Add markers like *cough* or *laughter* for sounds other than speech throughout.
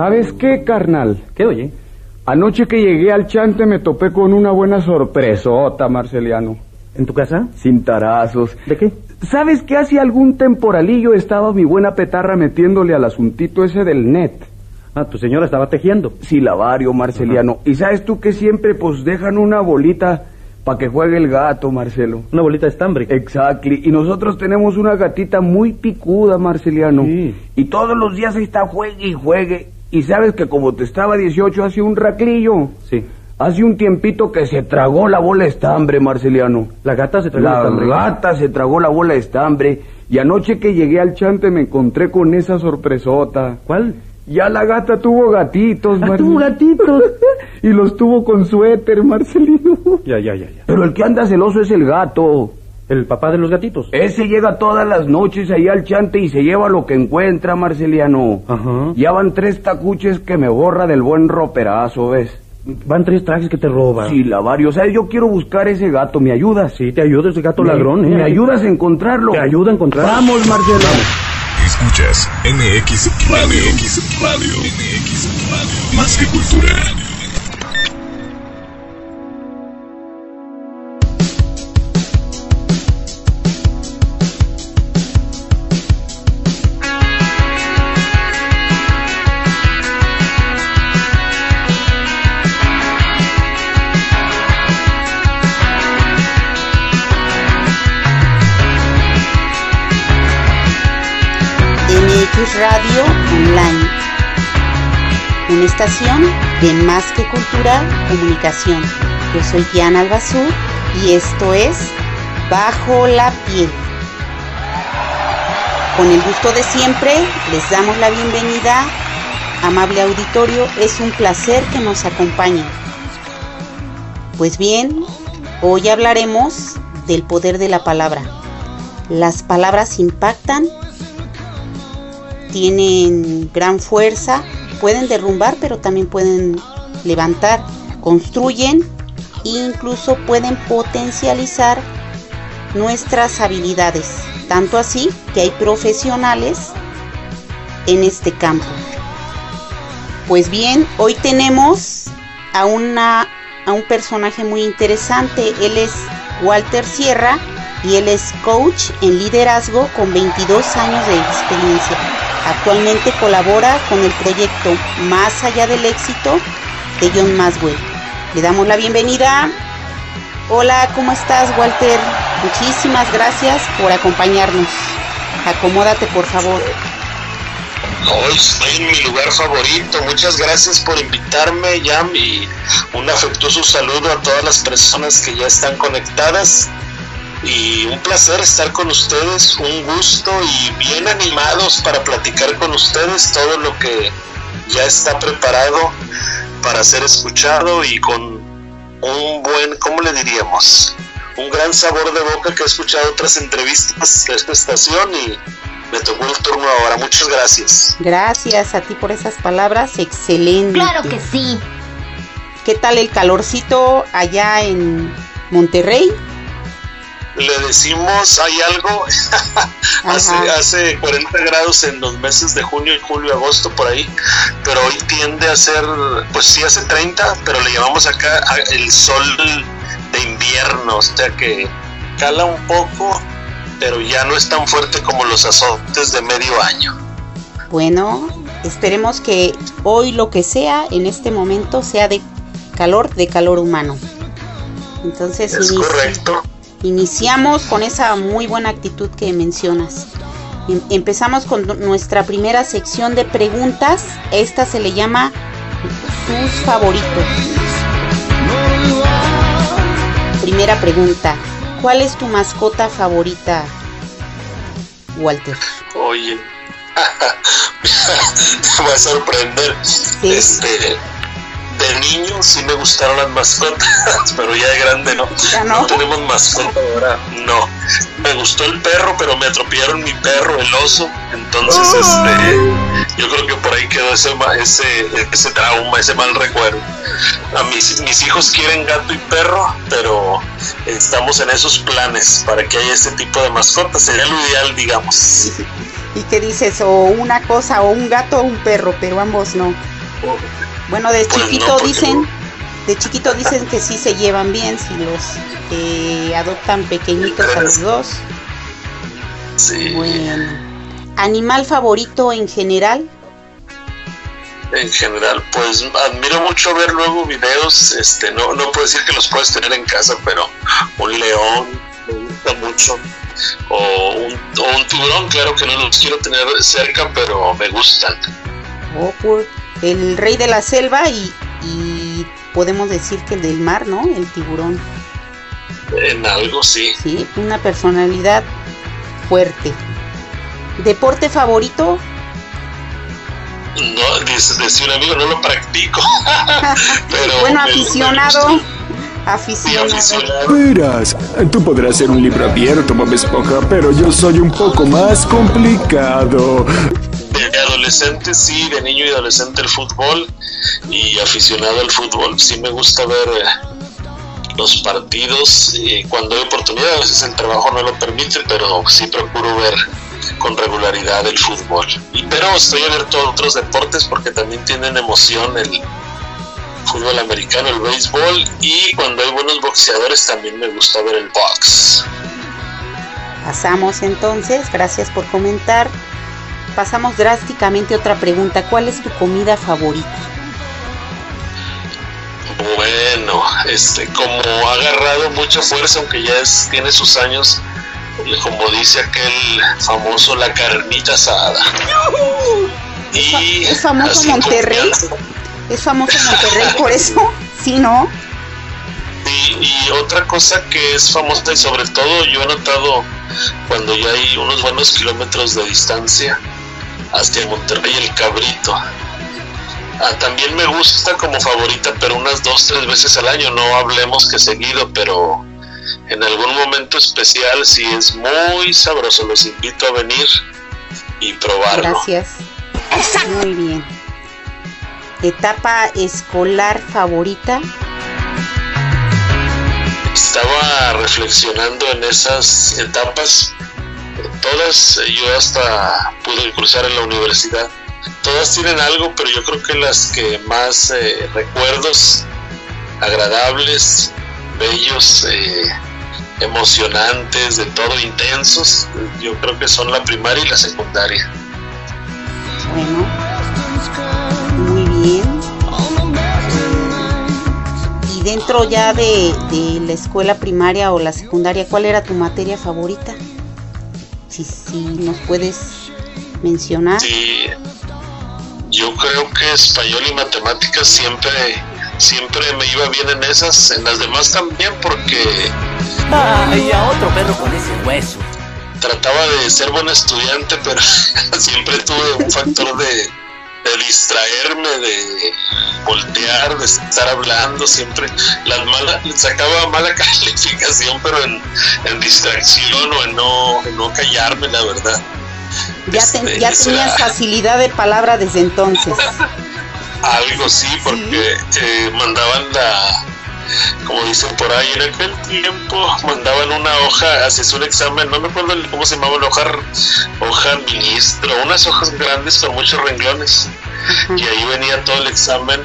¿Sabes qué, carnal? ¿Qué oye? Anoche que llegué al chante me topé con una buena sorpresota, Marceliano. ¿En tu casa? Sin tarazos. ¿De qué? ¿Sabes que hace algún temporalillo estaba mi buena petarra metiéndole al asuntito ese del net? Ah, tu señora estaba tejiendo. Silabario, Marceliano. Y sabes tú que siempre pues dejan una bolita para que juegue el gato, Marcelo. Una bolita de estambre. Exactly. Y nosotros tenemos una gatita muy picuda, Marceliano. Sí. Y todos los días ahí está juegue y juegue. Y sabes que como te estaba 18 hace un raclillo. Sí. Hace un tiempito que se tragó la bola de estambre, Marceliano. La gata se tragó La el estambre. gata se tragó la bola de estambre. Y anoche que llegué al chante me encontré con esa sorpresota. ¿Cuál? Ya la gata tuvo gatitos, Marcelino. tuvo gatitos. *laughs* y los tuvo con suéter, Marcelino. Ya, ya, ya, ya. Pero el que anda celoso es el gato. El papá de los gatitos. Ese llega todas las noches ahí al chante y se lleva lo que encuentra, Marceliano. Ajá. Ya van tres tacuches que me borra del buen roperazo, ¿ves? Van tres trajes que te roban. Sí, Lavario, o sea, yo quiero buscar ese gato, ¿me ayudas? Sí, te ayuda ese gato Me- ladrón, ¿eh? ¿Me ayudas a encontrarlo? Te ayuda a encontrarlo. Vamos, Marcelo. Escuchas MX Radio. MX Radio. MX Radio. Más que cultura. De Más que Cultura Comunicación. Yo soy Diana Albazur y esto es Bajo la Piel. Con el gusto de siempre, les damos la bienvenida. Amable auditorio, es un placer que nos acompañen. Pues bien, hoy hablaremos del poder de la palabra. Las palabras impactan tienen gran fuerza, pueden derrumbar, pero también pueden levantar, construyen e incluso pueden potencializar nuestras habilidades. Tanto así que hay profesionales en este campo. Pues bien, hoy tenemos a, una, a un personaje muy interesante. Él es Walter Sierra y él es coach en liderazgo con 22 años de experiencia. Actualmente colabora con el proyecto Más allá del éxito de John Maswell. Le damos la bienvenida. Hola, ¿cómo estás, Walter? Muchísimas gracias por acompañarnos. Acomódate, por favor. Hoy estoy en mi lugar favorito. Muchas gracias por invitarme, Yam, y un afectuoso saludo a todas las personas que ya están conectadas. Y un placer estar con ustedes, un gusto y bien animados para platicar con ustedes todo lo que ya está preparado para ser escuchado y con un buen, ¿cómo le diríamos? Un gran sabor de boca que he escuchado otras entrevistas de esta estación y me tocó el turno ahora. Muchas gracias. Gracias a ti por esas palabras. Excelente. Claro que sí. ¿Qué tal el calorcito allá en Monterrey? Le decimos, hay algo, *laughs* hace, hace 40 grados en los meses de junio, julio, agosto, por ahí, pero hoy tiende a ser, pues sí hace 30, pero le llamamos acá el sol de invierno, o sea que cala un poco, pero ya no es tan fuerte como los azotes de medio año. Bueno, esperemos que hoy lo que sea en este momento sea de calor, de calor humano. Entonces Es correcto. Iniciamos con esa muy buena actitud que mencionas. Em- Empezamos con nu- nuestra primera sección de preguntas. Esta se le llama tus favoritos. Primera pregunta. ¿Cuál es tu mascota favorita, Walter? Oye, *laughs* te voy a sorprender. Este, de niño sí me gustaron las mascotas, *laughs* pero ya de grande no. ¿Ya no? tenemos mascota ahora, no. Me gustó el perro, pero me atropellaron mi perro, el oso. Entonces, este, yo creo que por ahí quedó ese, ese, ese trauma, ese mal recuerdo. A mis, mis hijos quieren gato y perro, pero estamos en esos planes para que haya este tipo de mascotas. Sería lo ideal, digamos. ¿Y qué dices? O una cosa, o un gato o un perro, pero ambos no. Bueno, de no, chiquito dicen, de chiquito dicen que sí se llevan bien si los eh, adoptan pequeñitos a los dos. Sí, Bueno. ¿Animal favorito en general? en general, pues admiro mucho ver luego videos, este, no, no puedo decir que los puedes tener en casa, pero un león me gusta mucho, o un, o un tiburón, claro que no los quiero tener cerca, pero me gustan. Oh, por- el rey de la selva y, y podemos decir que el del mar, ¿no? El tiburón. En algo sí. Sí, una personalidad fuerte. ¿Deporte favorito? No, dice, un amigo, no lo practico. *laughs* pero bueno, me- me aficionado. Aficionado. aficionado. Verás, tú podrás ser un libro abierto, Bob Esponja, pero yo soy un poco más complicado. De adolescente, sí, de niño y adolescente el fútbol y aficionado al fútbol. Sí me gusta ver eh, los partidos y cuando hay oportunidad, a veces el trabajo no lo permite, pero sí procuro ver con regularidad el fútbol. Y, pero estoy abierto a otros deportes porque también tienen emoción el fútbol americano, el béisbol y cuando hay buenos boxeadores también me gusta ver el box. Pasamos entonces, gracias por comentar. Pasamos drásticamente a otra pregunta. ¿Cuál es tu comida favorita? Bueno, este, como ha agarrado mucha fuerza, aunque ya es, tiene sus años, como dice aquel famoso, la carnita asada. Y ¿Es famoso Monterrey? ¿Es famoso Monterrey por eso? *laughs* Sí, ¿no? Y, y otra cosa que es famosa y sobre todo yo he notado cuando ya hay unos buenos kilómetros de distancia hacia Monterrey el cabrito. Ah, también me gusta como favorita, pero unas dos, tres veces al año, no hablemos que seguido, pero en algún momento especial sí es muy sabroso, los invito a venir y probarlo. Gracias. Muy bien. Etapa escolar favorita. Estaba reflexionando en esas etapas, todas, eh, yo hasta pude cruzar en la universidad, todas tienen algo, pero yo creo que las que más eh, recuerdos agradables, bellos, eh, emocionantes, de todo intensos, yo creo que son la primaria y la secundaria. Bueno. Muy bien. Y dentro ya de la escuela primaria o la secundaria, ¿cuál era tu materia favorita? Si, si nos puedes mencionar. Sí, yo creo que español y matemáticas siempre, siempre me iba bien en esas, en las demás también, porque Ay, a otro perro con ese hueso. trataba de ser buen estudiante, pero *laughs* siempre tuve un factor de, de distraerme, de voltear, de estar hablando, siempre las malas, sacaba mala *laughs* calificación, pero en, en distracción o en no, en no callarme, la verdad. Ya, te- Este, ya tenías era- facilidad de palabra desde entonces. *laughs* Algo sí, porque eh, mandaban la, como dicen por ahí, en aquel tiempo mandaban una hoja, hacías un examen, no me acuerdo cómo se llamaba la hoja, hoja ministro, unas hojas grandes con muchos renglones, y ahí venía todo el examen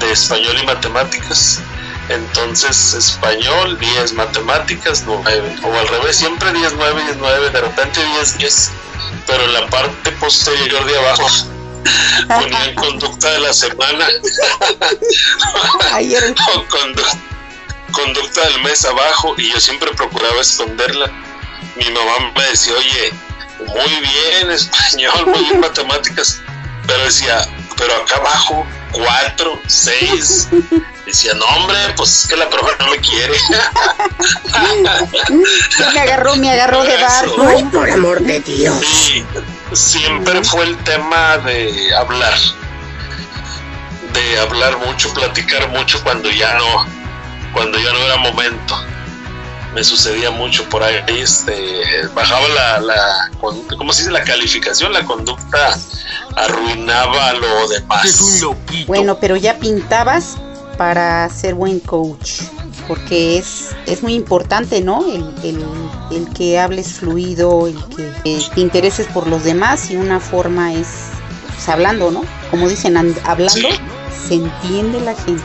de español y matemáticas. Entonces, español 10, matemáticas 9, o al revés, siempre 10, 9, 10, 9, de repente 10, 10, pero en la parte posterior de abajo ponían conducta de la semana. *laughs* O condu- conducta del mes abajo y yo siempre procuraba esconderla. Mi mamá me decía, oye, muy bien *laughs* español, muy bien matemáticas, pero decía, pero acá abajo, cuatro, seis. Decía, no hombre, pues es que la profe no me quiere. me agarró, me agarró de barco. Ay, por amor de Dios. Sí, siempre fue el tema de hablar. De hablar mucho, platicar mucho cuando ya no, cuando ya no era momento. Me sucedía mucho por ahí, este, bajaba la, la ¿cómo se dice? La calificación, la conducta arruinaba lo demás. Bueno, pero ya pintabas para ser buen coach. porque es, es muy importante, ¿no? El, el- el que hables fluido, el que eh, te intereses por los demás y una forma es pues, hablando, ¿no? Como dicen, and- hablando Sí. se entiende la gente.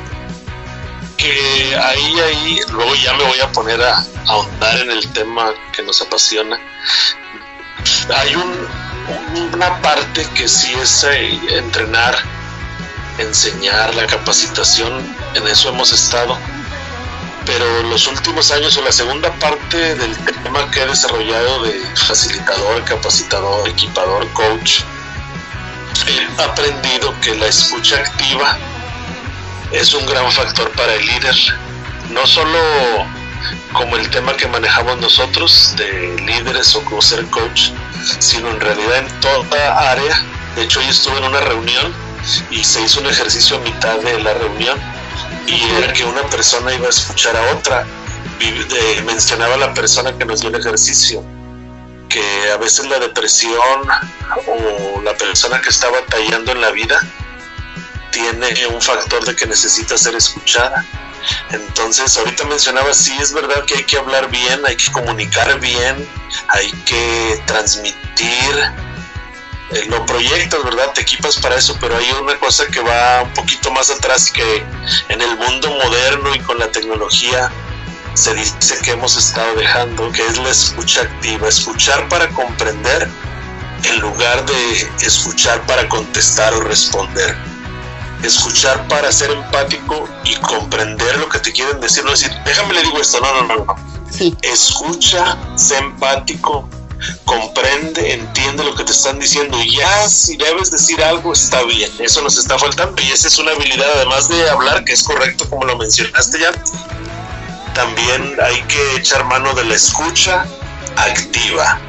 Que ahí, ahí, luego ya me voy a poner a, a ahondar en el tema que nos apasiona. Hay un, una parte que sí es eh, entrenar, enseñar, la capacitación, en eso hemos estado. Pero los últimos años o la segunda parte del tema que he desarrollado de facilitador, capacitador, equipador, coach, he aprendido que la escucha activa es un gran factor para el líder. No solo como el tema que manejamos nosotros de líderes o como ser coach, sino en realidad en toda área. De hecho, hoy estuve en una reunión y se hizo un ejercicio a mitad de la reunión y era que una persona iba a escuchar a otra. De- mencionaba la persona que nos dio el ejercicio que a veces la depresión o la persona que está batallando en la vida tiene un factor de que necesita ser escuchada. Entonces, ahorita mencionaba, sí, es verdad que hay que hablar bien, hay que comunicar bien, hay que transmitir. Eh, lo proyectas, ¿verdad? Te equipas para eso, pero hay una cosa que va un poquito más atrás que en el mundo moderno y con la tecnología se dice que hemos estado dejando, que es la escucha activa, escuchar para comprender en lugar de escuchar para contestar o responder escuchar para ser empático y comprender lo que te quieren decir, no decir, déjame le digo esto, no, no, no, no. Sí, Escucha, sé empático, comprende, entiende lo que te están diciendo y ya si debes decir algo está bien, eso nos está faltando y esa es una habilidad además de hablar, que es correcto como lo mencionaste ya, también hay que echar mano de la escucha activa.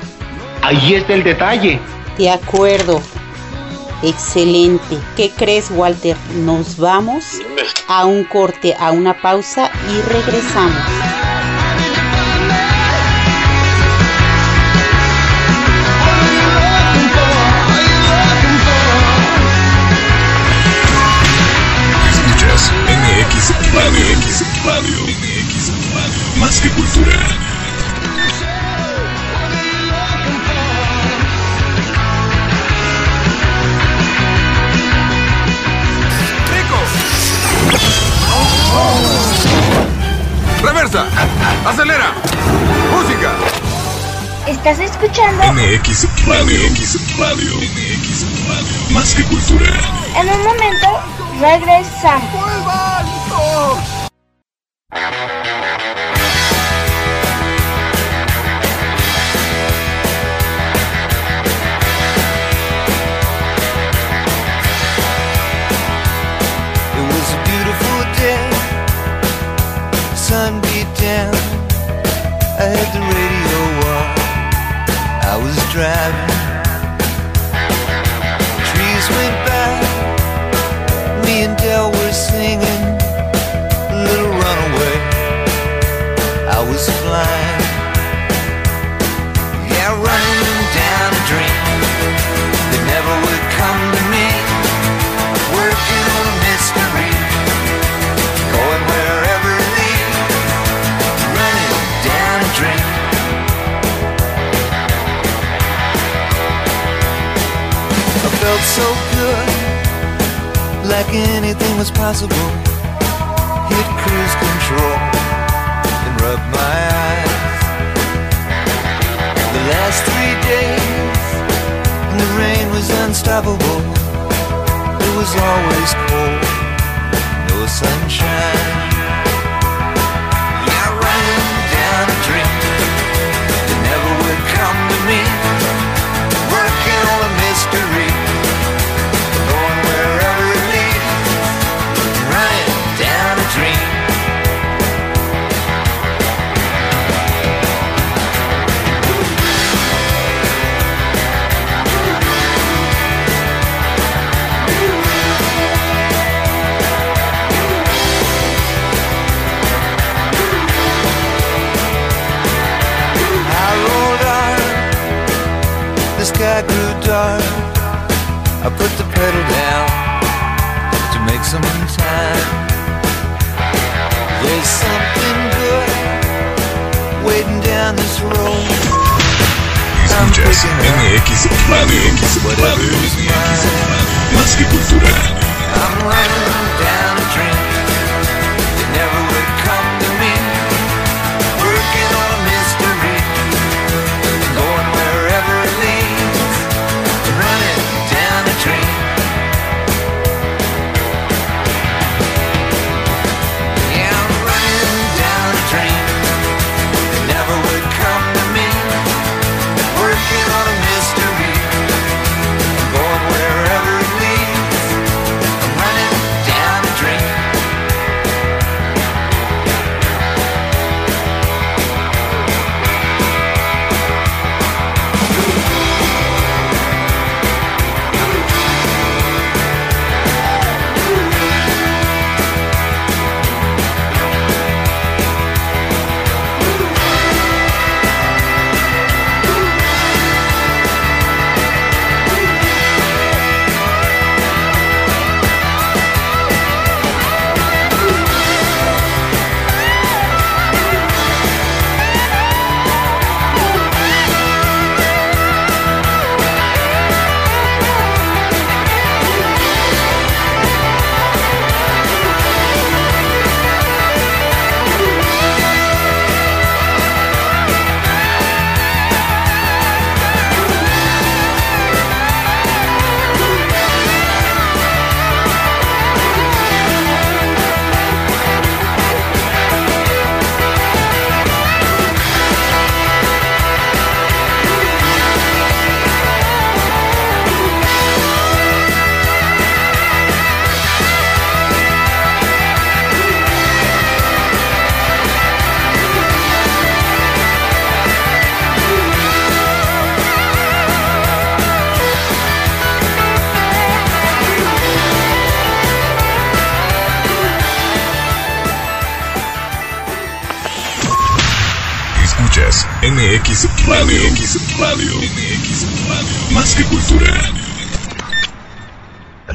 Ahí está el detalle. de acuerdo. Excelente. ¿Qué crees, Walter? Nos vamos a un corte, a una pausa y regresamos. MX Radio. MX Radio. Más que cultura. Reversa. Acelera. Música. Estás escuchando MX Radio. MX Radio. MX Radio. Más que cultura. en un momento regresamos. It I anything was possible. Hit cruise control and rub my eyes. The last three days, and the rain was unstoppable. It was always cold, no sunshine. I put the pedal down to make some time. There's something good waiting down this road. Escuchas MX Radio. Radio. Más que cultura. I'm running down a dream that never would come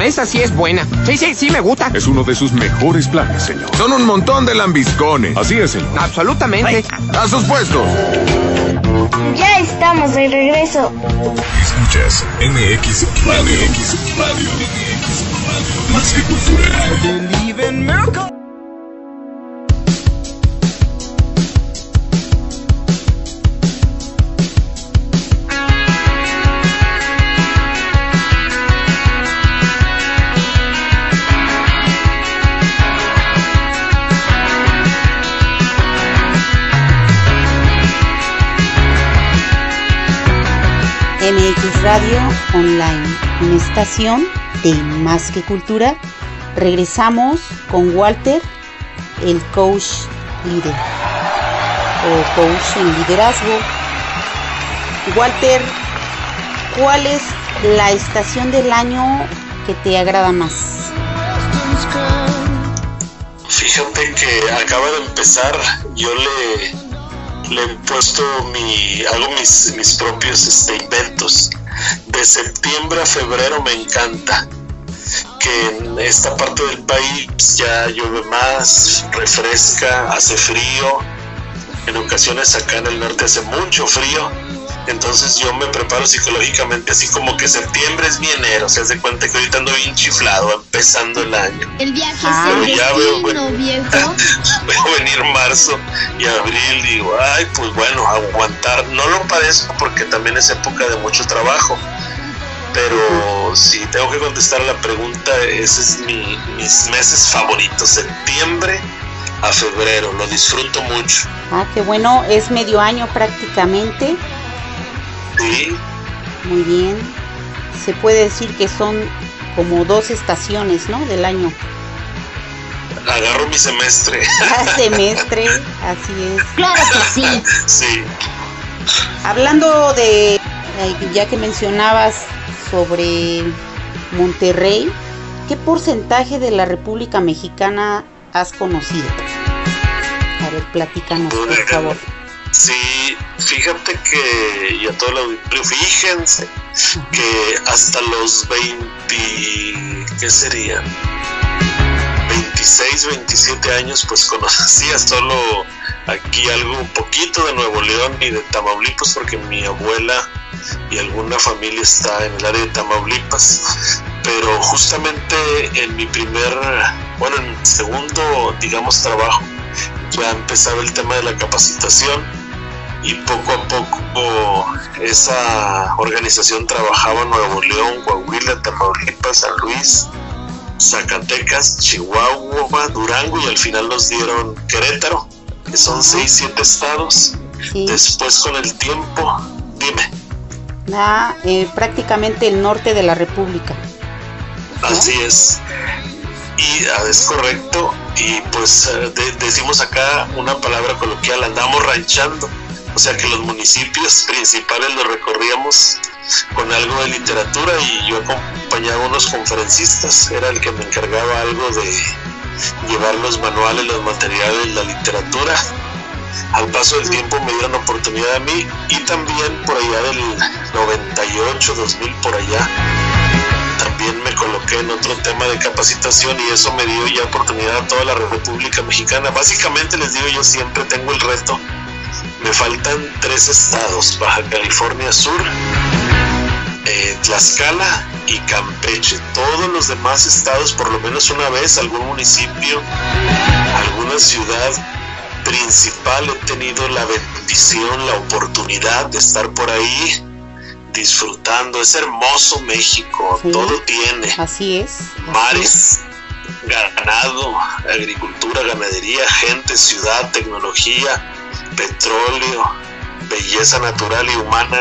Esa sí es buena. Sí, sí, sí me gusta. Es uno de sus mejores planes, señor. Son un montón de lambiscones. Así es, señor. Absolutamente. A sus puestos. Ya estamos de regreso. Escuchas MX Radio. MX Radio. MX Radio. Más que cultura. Radio Online, una estación de Más que Cultura. Regresamos con Walter, el coach líder o coach en liderazgo. Walter, ¿cuál es la estación del año que te agrada más? Fíjate que acaba de empezar, yo le le he puesto mi, hago mis, mis propios este, inventos. De septiembre a febrero me encanta que en esta parte del país ya llueve más, refresca, hace frío. En ocasiones acá en el norte hace mucho frío Entonces yo me preparo psicológicamente, así como que septiembre es mi enero, se hace cuenta que ahorita ando bien chiflado, empezando el año. El viaje Ah, es el ya veo, viejo. *laughs* Veo venir marzo y abril, digo, ay, pues bueno, aguantar. No lo padezco porque también es época de mucho trabajo. Pero si tengo que contestar la pregunta, ese es mi, mis meses favoritos, septiembre a febrero, lo disfruto mucho. Ah, qué bueno, es medio año prácticamente. Sí, Muy bien. Se puede decir que son como dos estaciones, ¿no? Del año. agarro mi semestre. Cada *laughs* semestre, *laughs* así es. Claro que sí. Sí, Hablando de, eh, ya que mencionabas sobre Monterrey, ¿qué porcentaje de la República Mexicana has conocido? A ver, platícanos, por favor. Sí, fíjate que, y a todo el auditorio, fíjense que hasta los 20, ¿qué serían? 26, 27 años, pues conocía solo aquí algo un poquito de Nuevo León y de Tamaulipas, porque mi abuela y alguna familia está en el área de Tamaulipas. Pero justamente en mi primer, bueno, en mi segundo, digamos, trabajo, ya empezaba el tema de la capacitación y poco a poco esa organización trabajaba en Nuevo León, Coahuila, Tamaulipas, San Luis, Zacatecas, Chihuahua, Durango y al final nos dieron Querétaro, que son seis, siete estados. Después con el tiempo, dime, Ah, eh, prácticamente el norte de la República. así es. Y ah, es correcto. Y pues eh, de- decimos acá una palabra coloquial, andamos ranchando. O sea que los municipios principales los recorríamos con algo de literatura y yo acompañaba a unos conferencistas, era el que me encargaba algo de llevar los manuales, los materiales, la literatura. Al paso del tiempo me dieron oportunidad a mí y también por allá del 98, 2000, por allá, también me coloqué en otro tema de capacitación y eso me dio ya oportunidad a toda la República Mexicana. Básicamente les digo, yo siempre tengo el reto. Me faltan tres estados, Baja California Sur, eh, Tlaxcala y Campeche. Todos los demás estados, por lo menos una vez, algún municipio, alguna ciudad principal, he tenido la bendición, la oportunidad de estar por ahí disfrutando. Es hermoso México, Sí. todo tiene Así es. mares, ganado, agricultura, ganadería, gente, ciudad, tecnología, petróleo, belleza natural y humana.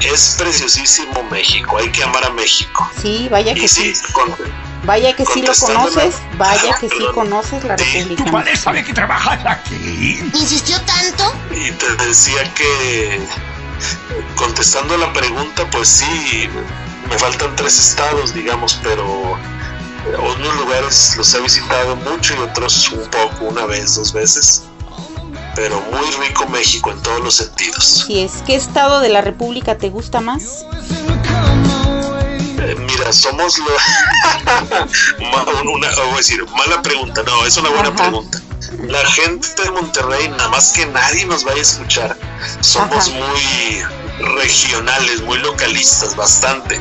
Es preciosísimo México, hay que amar a México. Sí, vaya que Y sí, sí. con- Vaya que sí lo conoces. Vaya Ah, que sí conoces la República. sabe que trabajas aquí. ¿Insistió tanto? y te decía que contestando la pregunta, pues sí, me faltan tres estados, digamos, pero unos lugares los he visitado mucho y otros un poco, una vez, dos veces. Pero muy rico México en todos los sentidos. Si es, ¿qué estado de la República te gusta más? Eh, mira, somos lo... *laughs* Una, voy a decir, mala pregunta, no, es una buena Ajá. pregunta. La gente de Monterrey, nada más que nadie nos vaya a escuchar, somos Ajá. muy regionales, muy localistas, bastante.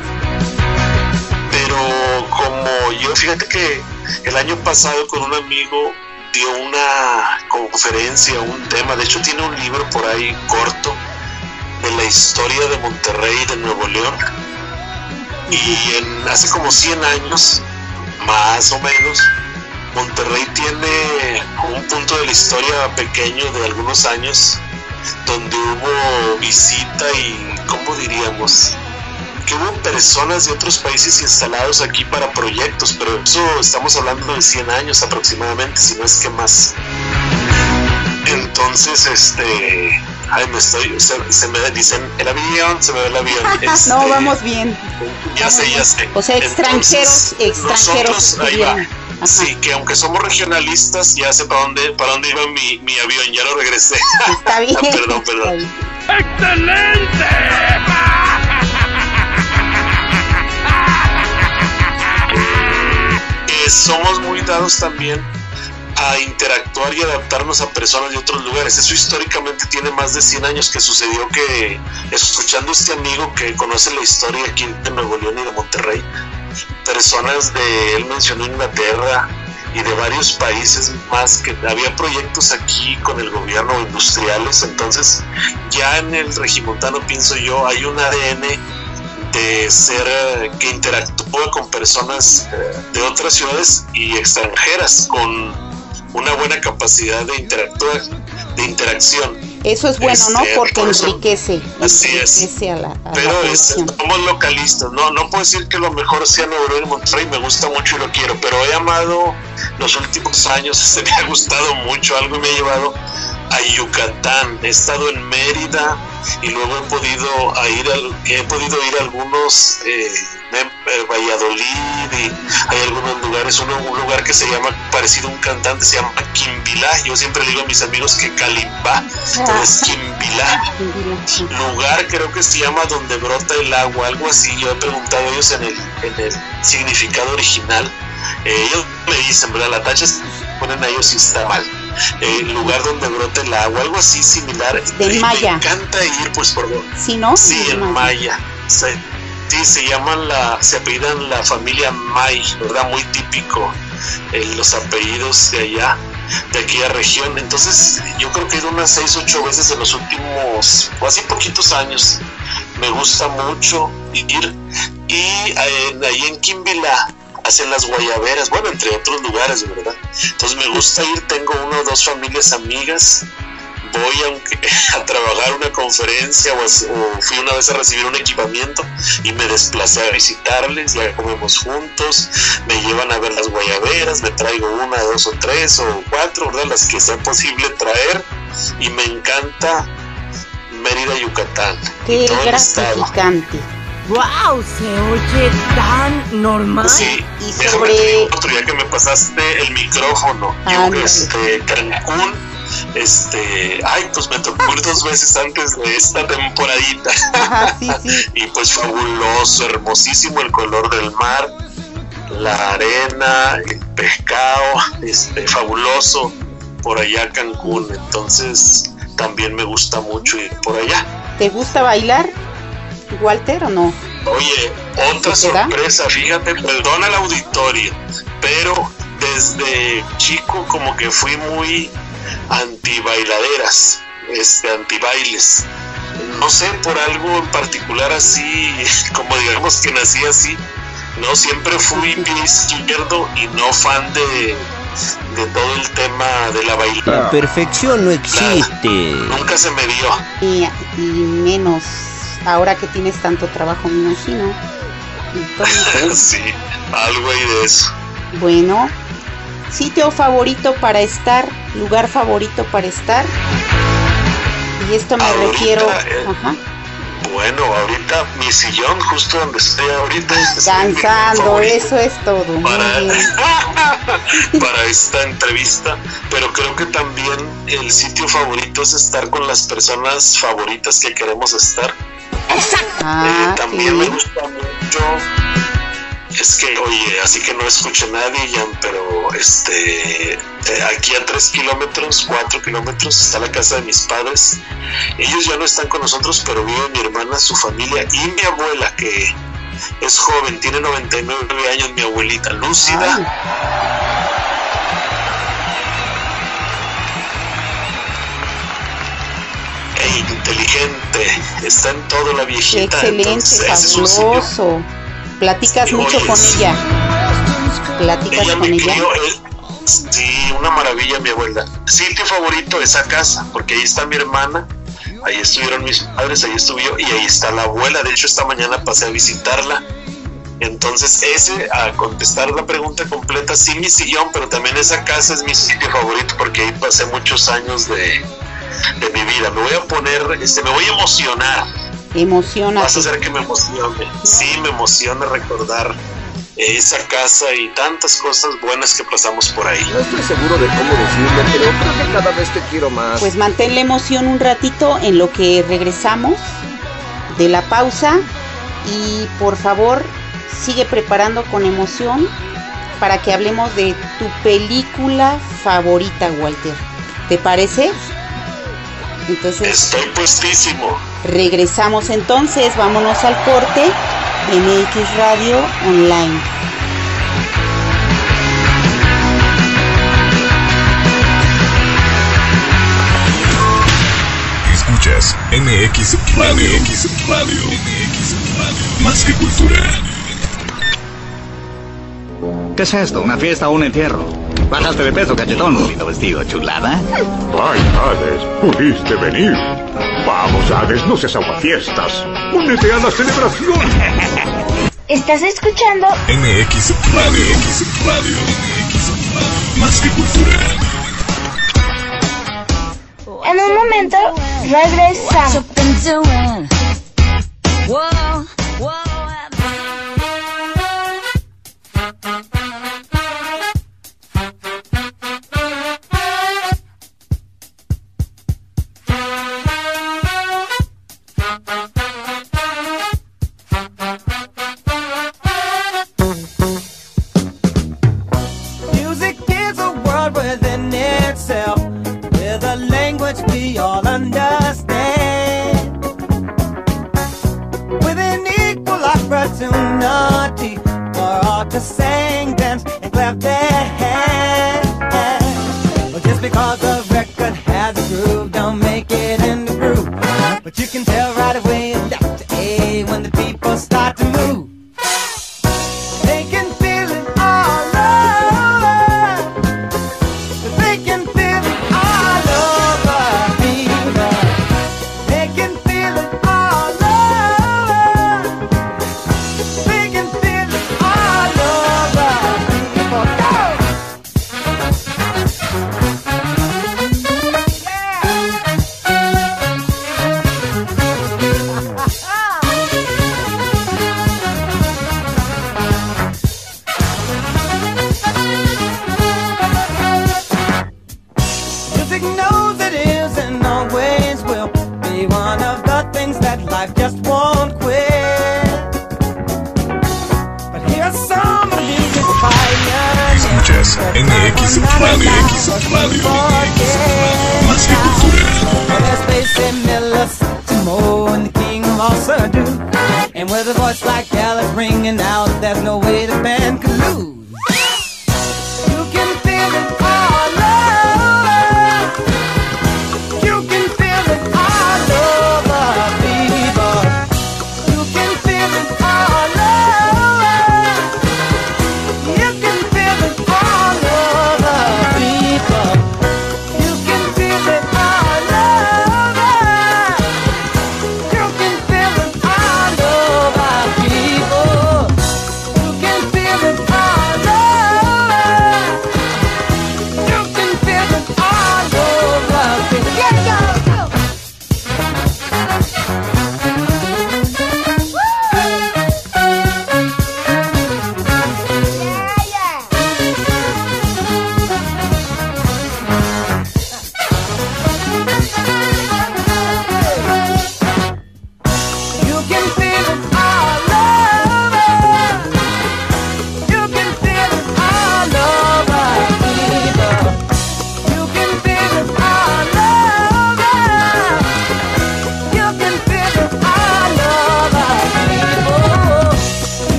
Pero como yo, fíjate que el año pasado con un amigo dio una conferencia, un tema, de hecho tiene un libro por ahí corto de la historia de Monterrey, de Nuevo León. Y en, hace como 100 años, más o menos, Monterrey tiene un punto de la historia pequeño de algunos años donde hubo visita y, ¿cómo diríamos? Que hubo personas de otros países instalados aquí para proyectos, pero eso estamos hablando de 100 años aproximadamente, si no es que más. Entonces, este, ay, me estoy, se, se me dicen el avión, se me ve el avión. *laughs* no, este, vamos bien. ya sé, ya sé. O sea, extranjeros, Entonces, extranjeros nosotros, ahí va. Sí, que aunque somos regionalistas, ya sé para dónde, para dónde iba mi, mi avión, ya lo regresé. Está *laughs* bien. perdón, está perdón. bien. ¡Excelente! Eh, somos muy dados también a interactuar y adaptarnos a personas de otros lugares. Eso históricamente tiene más de 100 años que sucedió que, escuchando a este amigo que conoce la historia aquí de Nuevo León y de Monterrey, personas de, él mencionó Inglaterra y de varios países más que había proyectos aquí con el gobierno industriales, entonces ya en el regimontano pienso yo hay un ADN de ser eh, que interactúa con personas eh, de otras ciudades y extranjeras con una buena capacidad de interactuar, de interacción. Eso es bueno, ¿no? Este, Porque enriquece, Así es. enriquece a la, a la Pero es- población. somos localistas, no, no puedo decir que lo mejor sea Nuevo León y Monterrey, me gusta mucho y lo quiero, pero he amado los últimos años, se *laughs* me ha gustado mucho, algo me ha llevado a Yucatán, he estado en Mérida y luego he podido ir al- he podido ir a algunos eh, eh, Valladolid y hay algunos lugares, uno, un lugar que se llama parecido a un cantante se llama Quimbilá, yo siempre le digo a mis amigos que Calimbá, es Quimbilá lugar creo que se llama donde brota el agua, algo así. Yo he preguntado a ellos en el, en el significado original. Eh, ellos me dicen, ¿verdad? La tacha ponen a ellos si está mal. Eh, lugar donde brota el agua, algo así similar. Del maya. Me encanta ir, pues por ¿Sí, no? Sí, en Maya. Se- sí, se llaman la, se apellidan la familia May, ¿verdad? Muy típico eh, los apellidos de allá, de aquella región. Entonces, yo creo que he ido unas seis, ocho veces en los últimos, o así poquitos años. Me gusta mucho ir. Y eh, ahí en Quimbila hacen las guayaberas, bueno, entre otros lugares, ¿verdad? Entonces me gusta *laughs* ir, tengo una o dos familias amigas voy aunque, *laughs* a trabajar una conferencia o, fui una vez a recibir un equipamiento y me desplacé a visitarles, ya comemos juntos, me llevan a ver las guayaberas, me traigo una, dos o tres o cuatro, ¿verdad? Las que sea posible traer y me encanta Mérida, Yucatán. Qué gratificante. ¡Wow! Se oye tan normal. Sí, Y déjame sobre- te digo otro ya que me pasaste el micrófono. Yo, Ándale. este, Cancún, este, ay, pues me tocó ir dos veces antes de esta temporadita. Ajá, sí, sí. *laughs* y pues fabuloso, hermosísimo el color del mar, la arena, el pescado, este, fabuloso por allá Cancún. Entonces también me gusta mucho ir por allá. ¿Te gusta bailar, Walter, o no? Oye, otra sorpresa, fíjate, perdona el auditorio, pero desde chico como que fui muy anti bailaderas, este, anti bailes. No sé, por algo en particular así, *laughs* como digamos que nací así, no siempre fui pie izquierdo y no fan de, de todo el tema de la bailada. La perfección no existe. Nunca se me dio. Y, y menos ahora que tienes tanto trabajo, me imagino. Entonces, *laughs* sí, algo hay de eso. bueno, sitio favorito para estar, lugar favorito para estar. Y esto me Ahorita, refiero, eh, ajá, Bueno, ahorita mi sillón, justo donde estoy ahorita, *laughs* es cansando, favorito eso es todo. *laughs* para esta entrevista, pero creo que también el sitio favorito es estar con las personas favoritas que queremos estar. Ah, Eh, también me gusta mucho. Es que, oye, así que no escuche nadie, Jan, pero este, eh, aquí a tres kilómetros, cuatro kilómetros está la casa de mis padres. Ellos ya no están con nosotros, pero vive mi hermana, su familia y mi abuela, que es joven, tiene 99 años, mi abuelita, lúcida. E inteligente, está en todo la viejita. Excelente, entonces, fabuloso. Platicas Sí, mucho con ella. Platicas Ella con ella. eh, sí, una maravilla mi abuela. Sitio favorito esa casa, porque ahí está mi hermana, ahí estuvieron mis padres, ahí estuve yo y ahí está la abuela. De hecho, esta mañana pasé a visitarla. Entonces, ese, a contestar la pregunta completa, sí mi sillón, pero también esa casa es mi sitio favorito porque ahí pasé muchos años de, de mi vida. Me voy a poner, este, me voy a emocionar. Emociona. Vas a hacer que me emocione. Sí, me emociona recordar eh, esa casa y tantas cosas buenas que pasamos por ahí. No estoy seguro de cómo decirlo, pero creo que cada vez te quiero más. Pues mantén la emoción un ratito en lo que regresamos de la pausa y por favor sigue preparando con emoción para que hablemos de tu película favorita, Walter. ¿Te parece? Entonces, Estoy puestísimo. Regresamos entonces, vámonos al corte de MX Radio Online. Escuchas MX Radio. MX Radio. MX Radio. Más que cultura. ¿Qué es esto? ¿Una fiesta o un entierro? Bajaste de peso, cachetón, bonito vestido, chulada. Ay, Hades, pudiste venir. Vamos, Hades, no seas aguafiestas. Únete a la celebración. Estás escuchando MX Radio. MX Radio. Más que cultura. En un momento, regresamos. to sing, dance, and clap their hands. Well, just because a record has a groove, don't make it in the groove. But you can tell.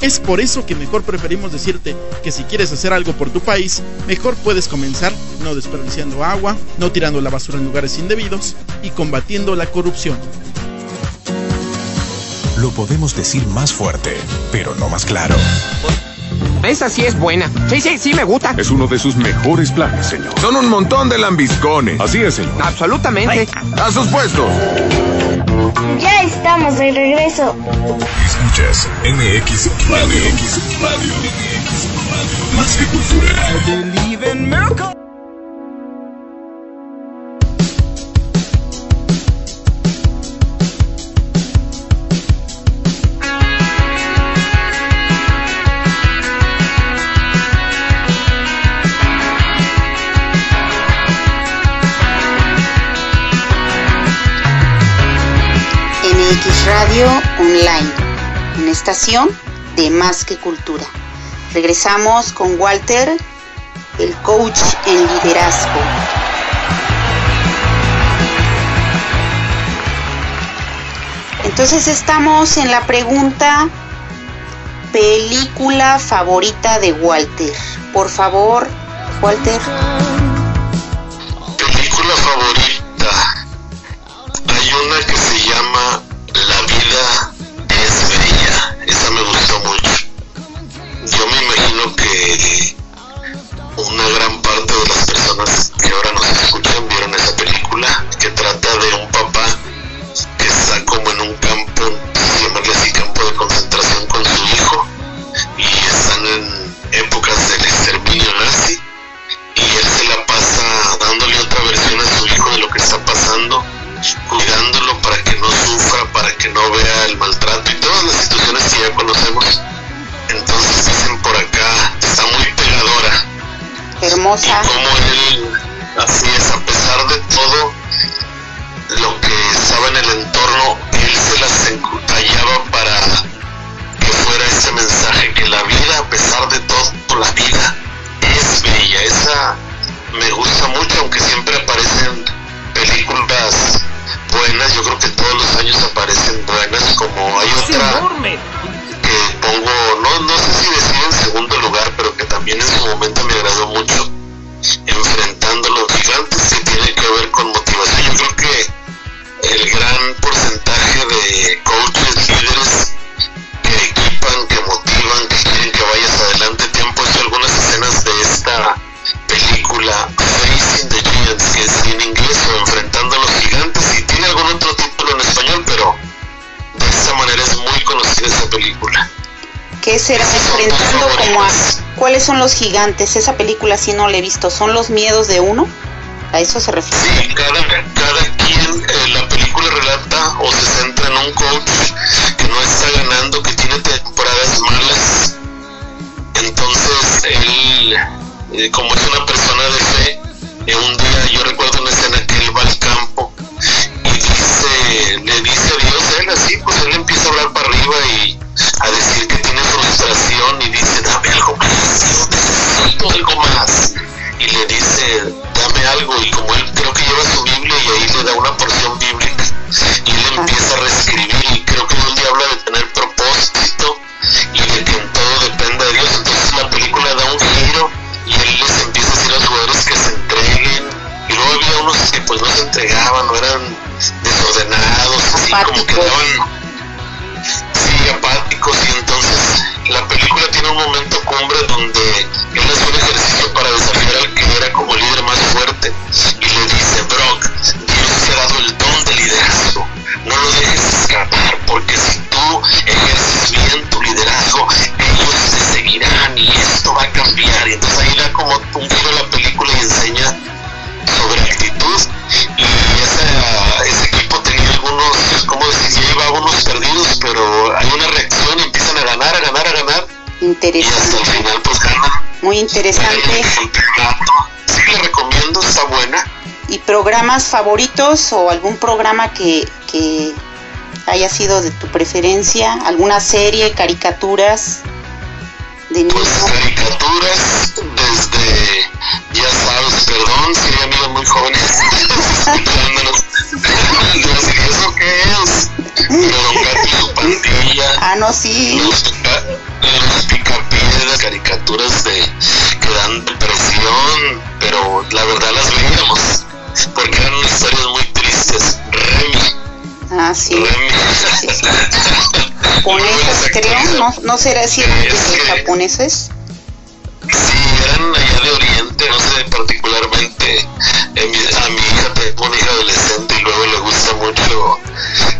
Es por eso que mejor preferimos decirte que si quieres hacer algo por tu país, mejor puedes comenzar no desperdiciando agua, no tirando la basura en lugares indebidos y combatiendo la corrupción. Lo podemos decir más fuerte, pero no más claro. Esa sí es buena. Sí, sí, sí me gusta. Es uno de sus mejores planes, señor. Son un montón de lambiscones. Así es, señor. Absolutamente. A sus puestos. Ya estamos de regreso. Escuchas MX Radio. MX Radio. Más que cultura. Radio Online, una estación de más que cultura. Regresamos con Walter, el coach en liderazgo. Entonces estamos en la pregunta película favorita de Walter. Por favor, Walter. Película favorita. Hay una que se llama que una gran parte de las personas que ahora nos escuchan vieron esa película que trata de un papá que está como en un campo, llamarle así campo de concentración con su hijo y están en épocas del exterminio nazi y él se la pasa dándole otra versión a su hijo de lo que está pasando, cuidándolo para que no sufra, para que no vea el maltrato y todas las situaciones que ya conocemos. Hermosa. Y como él, así es, a pesar de todo lo que estaba en el entorno, él se las encallaba para que fuera ese mensaje que la vida, a pesar de todo, la vida es bella. Esa me gusta mucho, aunque siempre aparecen películas buenas. Yo creo que todos los años aparecen buenas, como hay otra que pongo, no, no sé si decir en segundo lugar, pero que también en su momento me agradó mucho, enfrentando los gigantes, que tiene que ver con motivación. Yo creo que el gran porcentaje de coaches, líderes que equipan, que motivan, será enfrentando como a cuáles son los gigantes? Esa película sí no la he visto. ¿Son los miedos de uno? ¿A eso se refiere? Sí, cada, cada quien, eh, la película relata o se centra en un coach que no está ganando, que tiene temporadas malas. Entonces, él, eh, como es una persona de fe, eh, un día yo recuerdo una escena que él va al campo y dice, le dice a Dios, él así, pues él empieza a hablar para arriba y Y le dice, dame algo, y como él creo que lleva su Biblia y ahí le da una porción bíblica, y él empieza a reescribir, y creo que donde habla de tener propósito y de que en todo depende de Dios. Entonces la película da un giro y él les empieza a decir a los jugadores que se entreguen, y luego había unos que pues no se entregaban, no eran desordenados, así como que daban sí, apáticos y entonces la película tiene un momento cumbre donde él hace un ejercicio para desafiar al que era como el líder más fuerte y le dice, Brock, Dios te ha dado el don de liderazgo, no lo dejes escapar porque si tú ejerces bien tu liderazgo, ellos te seguirán y esto va a cambiar y entonces ahí da como un giro la película y enseña sobre actitud y esa, ese equipo tenía algunos, como decir, ya llevaba unos perdidos, pero hay una reacción y empiezan a ganar, a ganar, a ganar. Y hasta el final pues ganan. Muy interesante. El campeonato. viendo, está buena. ¿Y programas favoritos o algún programa que, que haya sido de tu preferencia? ¿Alguna serie, caricaturas? De? Pues caricaturas desde, ya sabes, perdón, sería amigos muy jóvenes. *laughs* *laughs* *laughs* ¿Eso qué es? Su pandilla. Ah, no, sí. Los, los picapiedras, caricaturas de que dan depresión, pero la verdad las veíamos porque eran historias muy tristes. Remy, Ah, sí. Remy. *laughs* Japoneses, creo. No, no será si de japoneses. Sí, eran allá de Oriente, no sé, particularmente eh, a mi hija, tengo una hija adolescente y luego le gusta mucho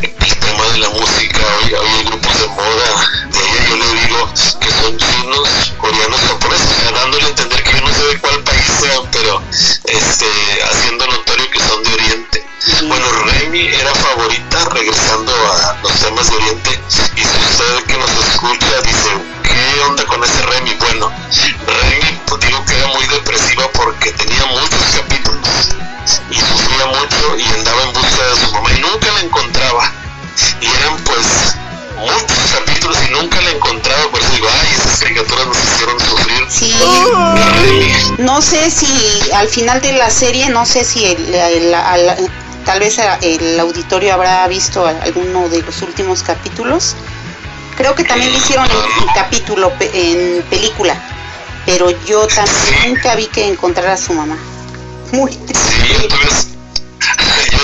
el la música, hoy, hay grupos de moda de ella, yo le digo que son chinos, coreanos, japoneses, dándole a entender que yo no sé de cuál país sean, pero este, haciendo notorio que son de Oriente. Bueno, Remy era favorita, regresando a los temas de Oriente, y si usted que nos escucha dice, ¿qué onda con ese Remy? Bueno, Remy, pues digo que era muy depresiva porque tenía muchos capítulos y sufría mucho y andaba en busca de su mamá y nunca la encontraba. Y eran pues muchos capítulos y nunca la encontraba, por eso digo, ay, esas caricaturas nos hicieron sufrir. Sí. No sé si al final de la serie, no sé si el, el- al- tal vez el auditorio habrá visto alguno de los últimos capítulos. Creo que también lo hicieron en, en capítulo, pe- en película. Pero yo también nunca vi que encontrara a su mamá. Muy triste. Sí, entonces yo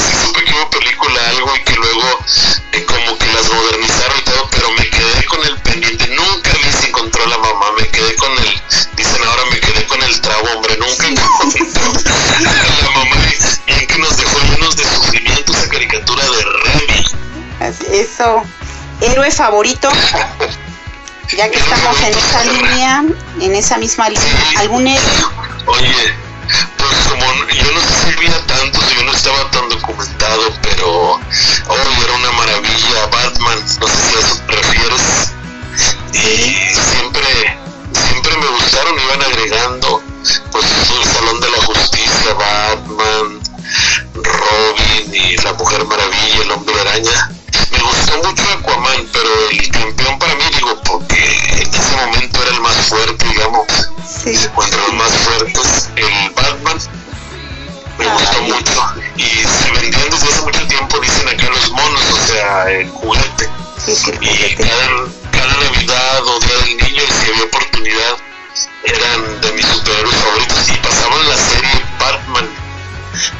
que hubo película algo y que luego eh, como que las modernizaron y todo, pero me quedé con el pendiente, nunca vi si encontró a la mamá, me quedé con el, dicen ahora me quedé con el trago, hombre, nunca encontró a *laughs* la mamá y bien que nos dejó llenos de sufrimiento esa caricatura de Remy. Eso. Héroe favorito. Ya que estamos en esa línea, en esa misma línea, ¿algún héroe? Oye, pues como yo no sé si veía tanto, yo no estaba tan documentado, pero hoy era una maravilla, Batman, no sé si a eso te refieres. Y siempre, siempre me gustaron, iban agregando, pues el Salón de la Justicia, Batman, Robin y la Mujer Maravilla, el Hombre Araña. Me gustó mucho Aquaman, pero el campeón para mí, digo, porque en ese momento era el más fuerte, digamos contra los más fuertes, el tiempo, dicen acá los monos, o sea, el juguete. Y cada, cada Navidad o Día del Niño, si había oportunidad, eran de mis superhéroes favoritos y pasaban la serie.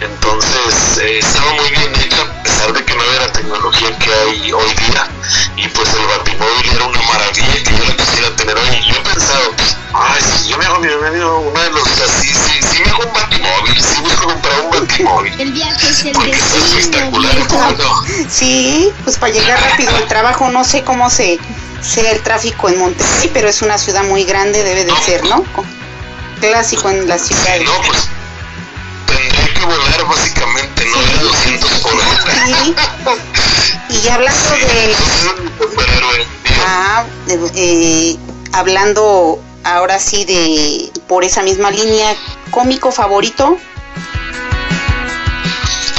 Entonces eh, estaba muy bien hecha a pesar de que no había la tecnología que hay hoy día y pues el Batimóvil era una maravilla que yo la quisiera tener hoy y yo he pensado ay si yo me hago mi medio uno de los así sí, sí me hago un Batimóvil sí busco comprar un Batimóvil El viaje es el porque es espectacular. Sí, pues para llegar rápido al trabajo, no sé cómo se sea el tráfico en Monterrey, pero es una ciudad muy grande, debe de ser, ¿no? Co- Clásico en la ciudad. no pues volar básicamente no de 200 por hora Y hablando de... superhéroe Ah, eh, hablando ahora sí de... Por esa misma línea, cómico favorito.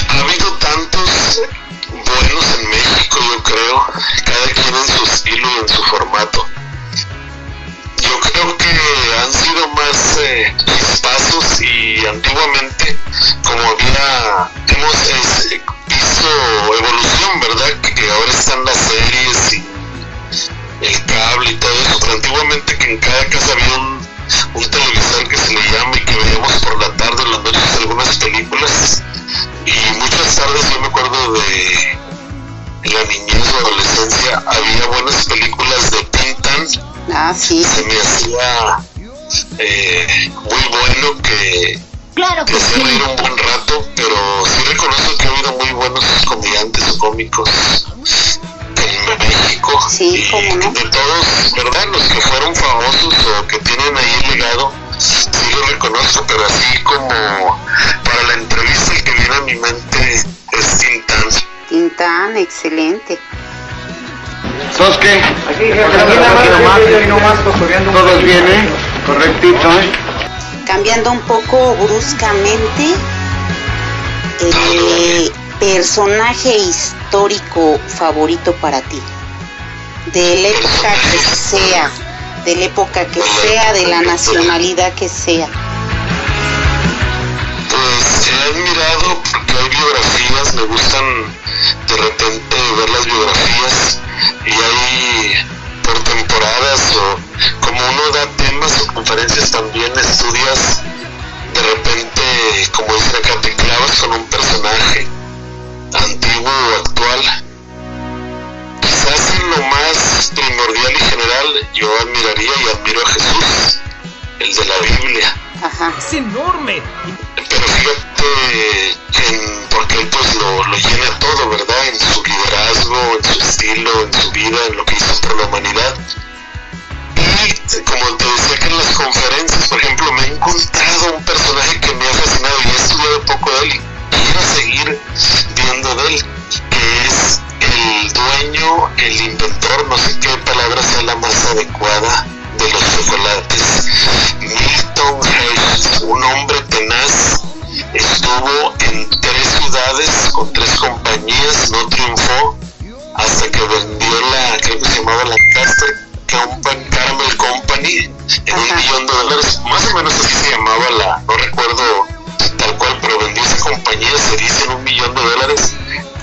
ha habido tantos buenos en México, yo creo, cada quien en su estilo en su formato. Yo creo que han sido más eh, chispazos y antiguamente, como había, hemos hizo evolución, ¿verdad? Que ahora están las series y el cable y todo eso, pero antiguamente que en cada casa había un, un televisor que se le llama y que veíamos por la tarde o las noches algunas películas. Y muchas tardes yo me acuerdo de la niñez o adolescencia había buenas películas de Tintan Ah, sí. se me hacía eh, muy bueno que Claro que hacía reír un buen rato pero sí reconozco que ha habido muy buenos comediantes o cómicos en México Sí, cómo no. de todos, ¿verdad? Los que fueron famosos o que tienen ahí el legado, sí lo reconozco, pero así como para la entrevista el que viene a mi mente es Tintán. Tintán, excelente. ¿Sos qué? Aquí, jefe, aquí nada más, jefe, y nomás Todos bien, ¿eh? Correctito, ¿eh? Cambiando un poco bruscamente, el personaje histórico favorito para ti, de la época que sea, de la época que sea, de la nacionalidad que sea. Pues he admirado porque hay biografías, me gustan de repente ver las biografías y hay por temporadas o como uno da temas o conferencias también estudias de repente, como dice acá, te clavas con un personaje antiguo o actual. Quizás en lo más primordial y general yo admiraría y admiro a Jesús, el de la Biblia. Es enorme. Pero fíjate en, porque él pues lo, lo llena todo, ¿verdad? En su liderazgo, en su estilo, en su vida, en lo que hizo por la humanidad. Y como te decía que en las conferencias, por ejemplo, me he encontrado un personaje que me ha fascinado y he estudiado poco de él y quiero seguir viendo de él, que es el dueño, el inventor, no sé qué palabra sea la más adecuada de los chocolates, Milton Hershey, un hombre tenaz, estuvo en tres ciudades con tres compañías, no triunfó hasta que vendió la, creo que se llamaba la Caster Caramel Company en un millón de dólares, más o menos así se llamaba la, no recuerdo tal cual, pero vendió esa compañía, se dice en un millón de dólares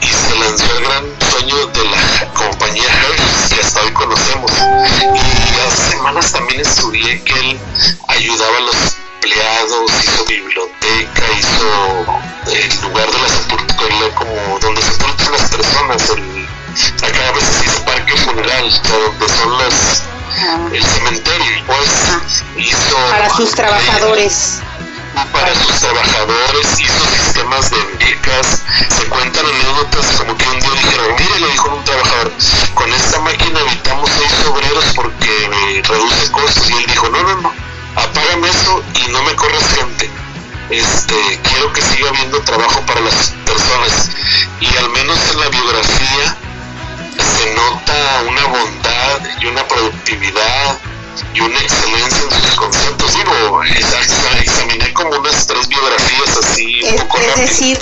y se lanzó el gran sueño de la compañía Hershey que hasta hoy conocemos. Y hace semanas también estudié que él ayudaba a los empleados, hizo biblioteca, hizo el lugar de la sepultura, como donde sepultan las personas, el, acá a veces dice parque funeral, o sea, donde son las, el cementerio, pues hizo... Para sus trabajadores. Para sus trabajadores, hizo sistemas de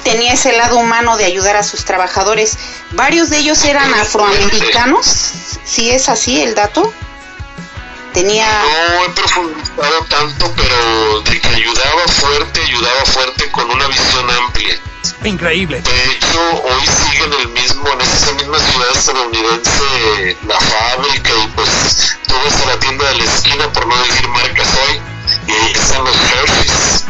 tenía ese lado humano de ayudar a sus trabajadores. Varios de ellos eran afroamericanos. ¿Sí es así el dato? Tenía... No he profundizado tanto, pero de que ayudaba fuerte, ayudaba fuerte con una visión amplia. Increíble. De hecho, hoy sigue en el mismo, en esa misma ciudad estadounidense, la fábrica y pues tú vas a la tienda de la esquina, por no decir marcas hoy, y ahí están los Hershey's.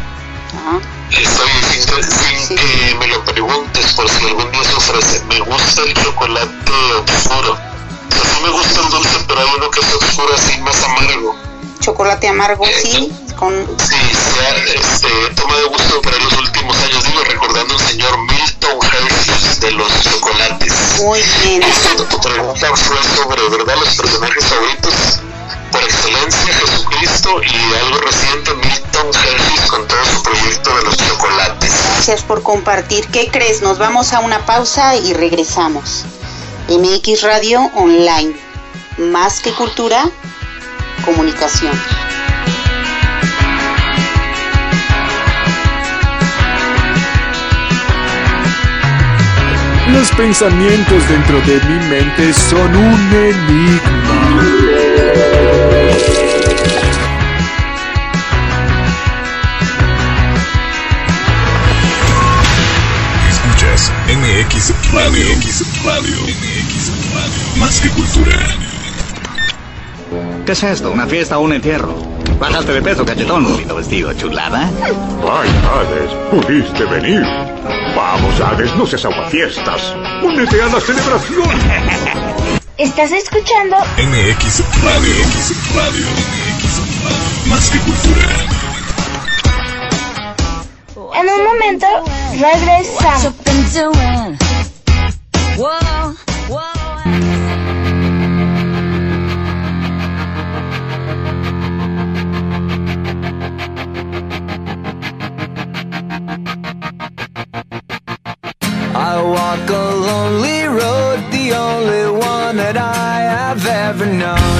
Estoy sin, sin que me lo preguntes por si algún día se ofrece. Me gusta el chocolate oscuro. O sea, sí me gusta el dulce, pero hay uno que es oscuro así, más amargo. Chocolate amargo, sí, con... Sí, se ha este, tomado gusto por los últimos años, digo, recordando al señor Milton Hershey de los chocolates. Muy bien. Esto, tu pregunta fue sobre, ¿verdad?, los personajes favoritos por excelencia, Jesucristo y algo reciente, Milton Hershey con todo su proyecto de los chocolates. Gracias por compartir. ¿Qué crees? Nos vamos a una pausa y regresamos. MX Radio Online. Más que cultura, comunicación. Los pensamientos dentro de mi mente son un enigma. Escuchas MX Radio. MX Radio. MX Radio. Más que cultura. ¿Qué es esto? ¿Una fiesta o un entierro? Bajaste de peso, cachetón. Lindo vestido, chulada. Ay, Hades, pudiste venir. Vamos, Hades, no seas aguafiestas. Únete a la celebración. *laughs* ¿Estás escuchando? MX Radio. MX Radio. MX Radio. Más que cultura. En un momento, regresamos. I walk a lonely road, the only ever known.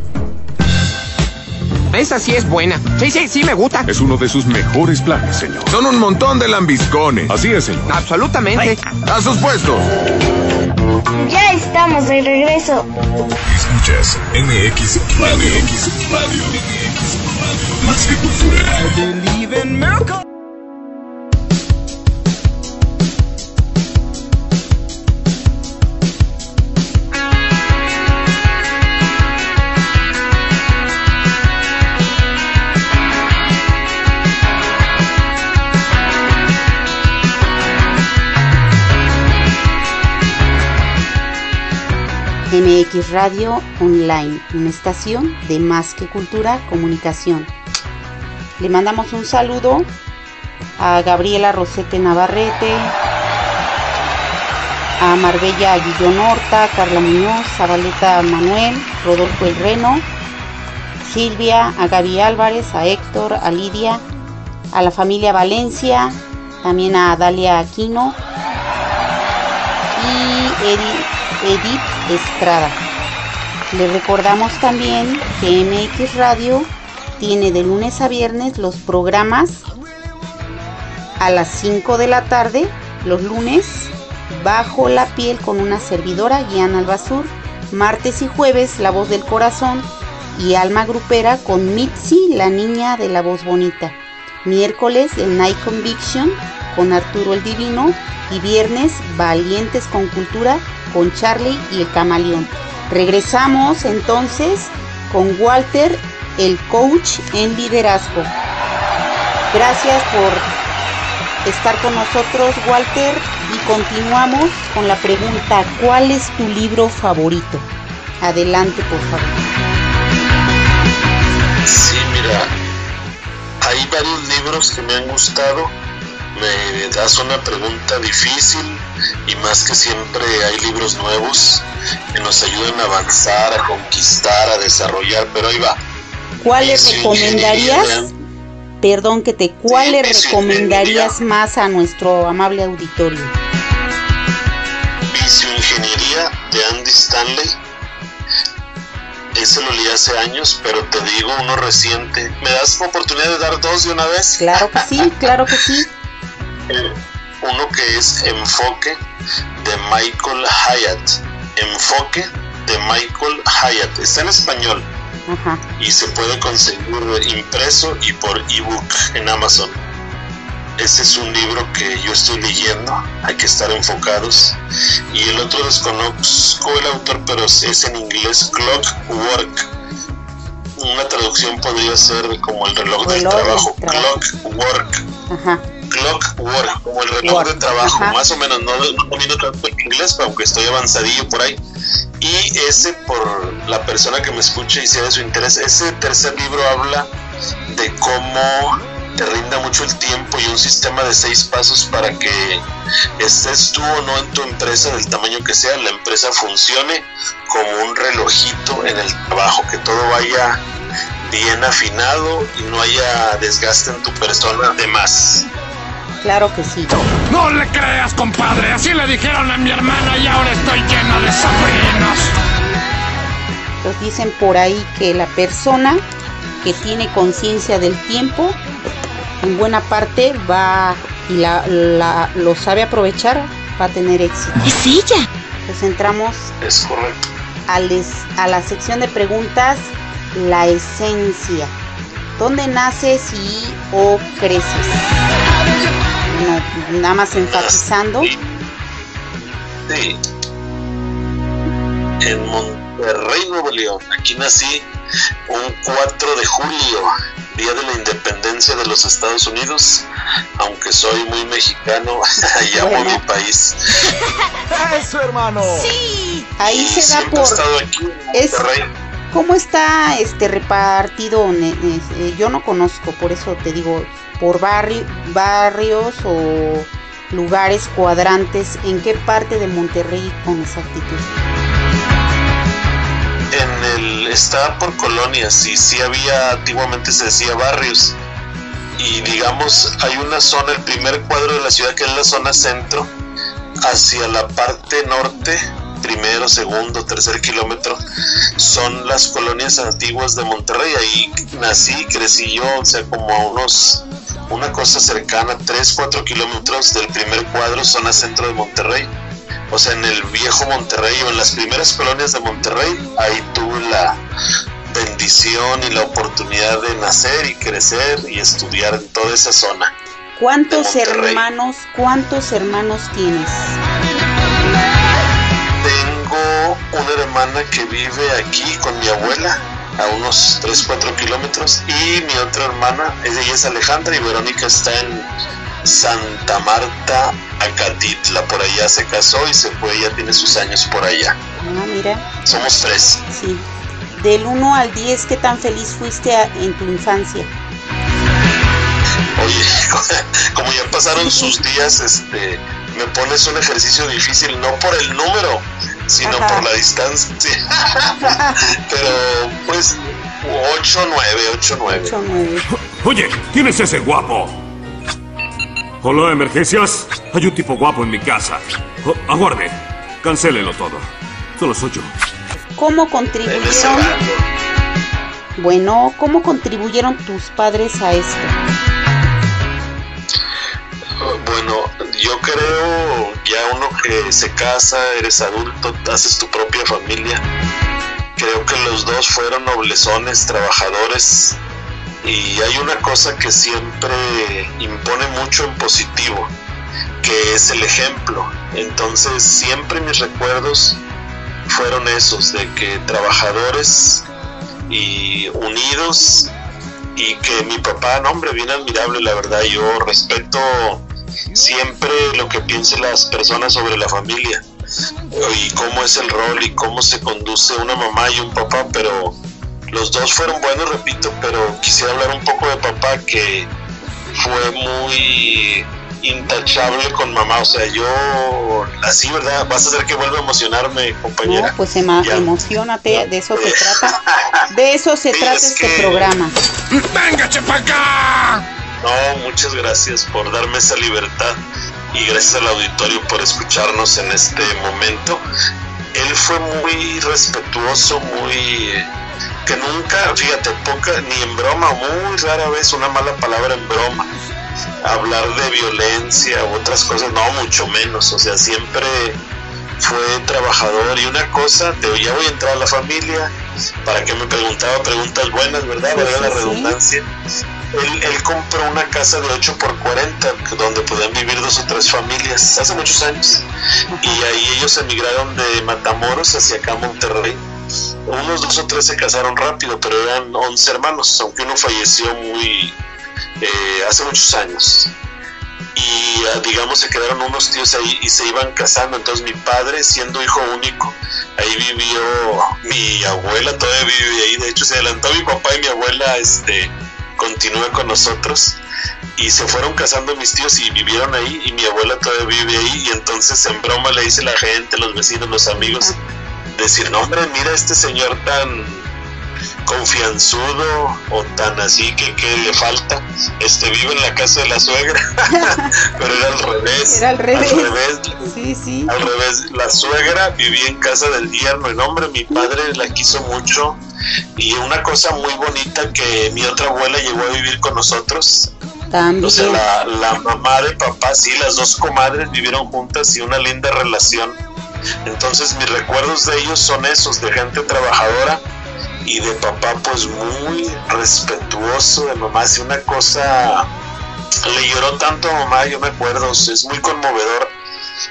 Esa sí es buena. Sí, sí, sí me gusta. Es uno de sus mejores planes, señor. Son un montón de lambiscones. Así es, señor. Absolutamente. A sus puestos. Ya estamos de regreso. Escuchas MX Radio. MX Radio. MX Radio. Más que cultura. MX Radio Online, una estación de Más que Cultura Comunicación. Le mandamos un saludo a Gabriela Rosete Navarrete, a Marbella Guillón Horta, Carla Muñoz, Zabaleta Manuel, Rodolfo El Reno, Silvia, a Gaby Álvarez, a Héctor, a Lidia, a la familia Valencia, también a Dalia Aquino y Edi- Edith Estrada. Le recordamos también que MX Radio tiene de lunes a viernes los programas a las 5 de la tarde, los lunes, Bajo la piel con una servidora, Guiana Albazur. Martes y jueves, La Voz del Corazón y Alma Grupera con Mitzi, la niña de la voz bonita. Miércoles, el Night Conviction con Arturo el Divino. Y viernes, Valientes con Cultura con Charlie y el Camaleón. Regresamos entonces con Walter, el coach en liderazgo. Gracias por estar con nosotros, Walter, y continuamos con la pregunta, ¿cuál es tu libro favorito? Adelante, por favor. Sí, mira, hay varios libros que me han gustado. Me das una pregunta difícil y más que siempre hay libros nuevos que nos ayudan a avanzar, a conquistar, a desarrollar, pero ahí va. ¿Cuáles Vicio, recomendarías? Perdón que te, ¿cuáles vicio, recomendarías más a nuestro amable auditorio? Visioingeniería de Andy Stanley. Ese lo leí hace años, pero te digo uno reciente. ¿Me das oportunidad de dar dos de una vez? Claro que sí, claro que sí. *laughs* Uno que es Enfoque de Michael Hyatt. Enfoque de Michael Hyatt. Está en español y se puede conseguir impreso y por ebook en Amazon. Ese es un libro que yo estoy leyendo, hay que estar enfocados. Y el otro desconozco el autor, pero es en inglés Clockwork. Una traducción podría ser como el reloj del Reloj del trabajo. trabajo. Clockwork. Clockwork, como el reloj Work, de trabajo, ajá. más o menos, no, no domino tanto el inglés, pero aunque estoy avanzadillo por ahí. Y ese, por la persona que me escuche y sea de su interés, ese tercer libro habla de cómo te rinda mucho el tiempo y un sistema de seis pasos para que estés tú o no en tu empresa, del tamaño que sea, la empresa funcione como un relojito en el trabajo, que todo vaya bien afinado y no haya desgaste en tu persona de más. Claro que sí. No le creas, compadre. Así le dijeron a mi hermana y ahora estoy lleno de sobrinos. Nos dicen por ahí que la persona que tiene conciencia del tiempo, en buena parte va y la, la- lo sabe aprovechar, va a tener éxito. Es ella. Pues entramos Es correcto. a, les- a la sección de preguntas, la esencia. ¿Dónde naces y o creces? No, nada más enfatizando. Sí. En Monterrey, Nuevo León. Aquí nací un 4 de julio, día de la independencia de los Estados Unidos. Aunque soy muy mexicano, *laughs* y amo Bueno. mi país. *laughs* ¡Eso, hermano! Sí. Ahí Y se da siempre he por estado aquí en es- Monterrey. ¿Cómo está este repartido? Eh, Yo no conozco, por eso te digo, por barri- barrios o lugares cuadrantes, ¿en qué parte de Monterrey con exactitud? En el, está por colonias y sí había, antiguamente se decía barrios. Y digamos, hay una zona, el primer cuadro de la ciudad que es la zona centro, hacia la parte norte, primero, segundo, tercer kilómetro, son las colonias antiguas de Monterrey. Ahí nací, crecí yo, o sea, como a unos, una cosa cercana, 3, 4 kilómetros del primer cuadro, zona centro de Monterrey. O sea, en el viejo Monterrey o en las primeras colonias de Monterrey, ahí tuve la bendición y la oportunidad de nacer y crecer y estudiar en toda esa zona. ¿Cuántos hermanos, cuántos hermanos tienes? Tengo una hermana que vive aquí con mi abuela a unos 3, 4 kilómetros y mi otra hermana, ella es Alejandra y Verónica está en Santa Marta, Acatitla, por allá se casó y se fue, ya tiene sus años por allá. Ah, mira, Somos tres. sí. Del 1 al 10, ¿qué tan feliz fuiste en tu infancia? Oye, *laughs* como ya pasaron sus *laughs* días, este, me pones un ejercicio difícil, no por el número, sino Ajá. por la distancia. *laughs* Pero, pues, 8, 9, 8, 9. 8 9. Oye, ¿quién es ese guapo? Hola, emergencias. Hay un tipo guapo en mi casa. Oh, aguarde. Cancélelo todo. Solo soy yo. ¿Cómo contribuyeron? Bueno, ¿cómo contribuyeron tus padres a esto? Yo creo, ya uno que se casa, eres adulto, haces tu propia familia. Creo que los dos fueron noblezones, trabajadores. Y hay una cosa que siempre impone mucho en positivo, que es el ejemplo. Entonces siempre mis recuerdos fueron esos, de que trabajadores y unidos y que mi papá, no hombre, bien admirable, la verdad, yo respeto siempre lo que piensen las personas sobre la familia y cómo es el rol y cómo se conduce una mamá y un papá, pero los dos fueron buenos, repito, pero quisiera hablar un poco de papá que fue muy intachable con mamá, o sea, yo así, ¿verdad? Vas a hacer que vuelva a emocionarme, compañera. No, pues Ya. emocionate, de eso se trata. De eso se *laughs* Sí, trata es este que- programa. ¡Venga, acá! No, muchas gracias por darme esa libertad y gracias al auditorio por escucharnos en este momento. Él fue muy respetuoso, muy... que nunca, fíjate, poca, ni en broma, muy rara vez una mala palabra en broma. Hablar de violencia u otras cosas, no, mucho menos. O sea, siempre fue trabajador y una cosa, te, ya voy a entrar a la familia, para que me preguntaba preguntas buenas, ¿verdad? Pues Valga la sí. Él, compró una casa de 8 por 40 donde podían vivir dos o tres familias hace muchos años. Y ahí ellos emigraron de Matamoros hacia acá Monterrey. Unos dos o tres se casaron rápido, pero eran 11 hermanos, aunque uno falleció muy eh, hace muchos años. Y ah, digamos se quedaron unos tíos ahí y se iban casando. Entonces mi padre, siendo hijo único, ahí vivió mi abuela, todavía vive ahí. De hecho se adelantó mi papá y mi abuela este, continúa con nosotros. Y se fueron casando mis tíos y vivieron ahí y mi abuela todavía vive ahí. Y entonces en broma le dice la gente, los vecinos, los amigos, decir, no hombre, mira este señor tan confianzudo o tan así que, que le falta, este vive en la casa de la suegra, *laughs* pero era al revés. Era al revés. Al revés, Sí, sí. al revés, la suegra vivía en casa del yerno. No, hombre, mi padre la quiso mucho. Y una cosa muy bonita que mi otra abuela llegó a vivir con nosotros. También. O sea, la, la mamá de papá, sí, las dos comadres vivieron juntas y una linda relación. Entonces mis recuerdos de ellos son esos, de gente trabajadora y de papá pues muy respetuoso de mamá. Si una cosa le lloró tanto a mamá, yo me acuerdo, es muy conmovedor.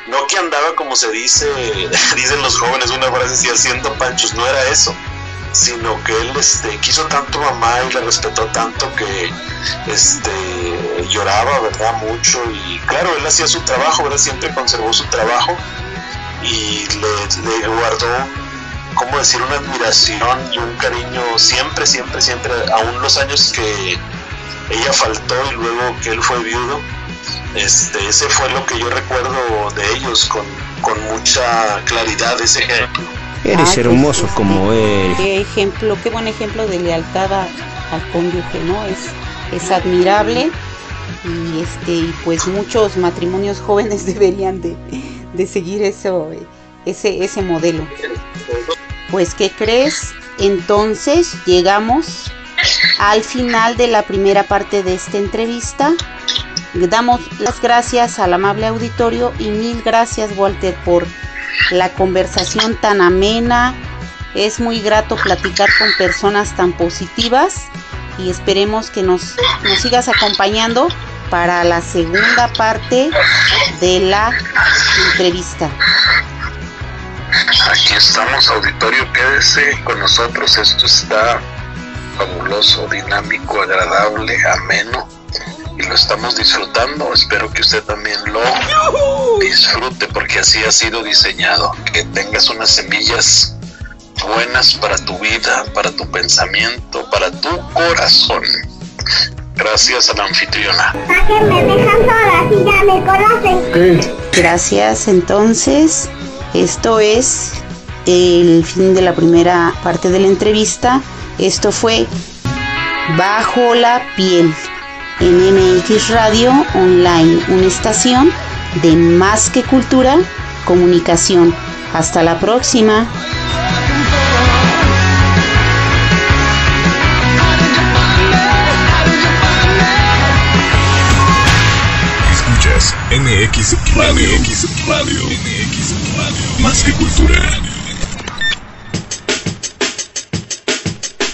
No que andaba como se dice, *laughs* dicen los jóvenes una frase así haciendo panchos, no era eso, sino que él este, quiso tanto mamá y la respetó tanto que este, lloraba, ¿verdad? Mucho y claro, él hacía su trabajo, ¿verdad? Siempre conservó su trabajo y le, le guardó, ¿cómo decir?, una admiración y un cariño siempre, siempre, siempre, aún los años que ella faltó y luego que él fue viudo, este, ese fue lo que yo recuerdo de ellos con, con mucha claridad, ese ejemplo. Eres pues, hermoso este, como él. Qué ejemplo, qué buen ejemplo de lealtad a- al cónyuge, ¿no? Es, es admirable y este y pues muchos matrimonios *laughs* jóvenes deberían de, de seguir eso, ese, ese modelo. Pues, ¿qué crees? Entonces llegamos al final de la primera parte de esta entrevista. Damos las gracias al amable auditorio y mil gracias Walter por la conversación tan amena. Es muy grato platicar con personas tan positivas y esperemos que nos, sigas acompañando para la segunda parte de la entrevista. Aquí estamos, auditorio, quédese con nosotros. Esto está fabuloso, dinámico, agradable, ameno y lo estamos disfrutando. Espero que usted también lo disfrute porque así ha sido diseñado. Que tengas unas semillas buenas para tu vida, para tu pensamiento, para tu corazón. Gracias a la anfitriona. me dejan sola si ya me conocen. Gracias entonces. Esto es el fin de la primera parte de la entrevista. Esto fue Bajo la piel en MX Radio Online, una estación de más que cultura, comunicación. Hasta la próxima. Escuchas MX Radio. MX Radio. MX Radio. Más que cultura.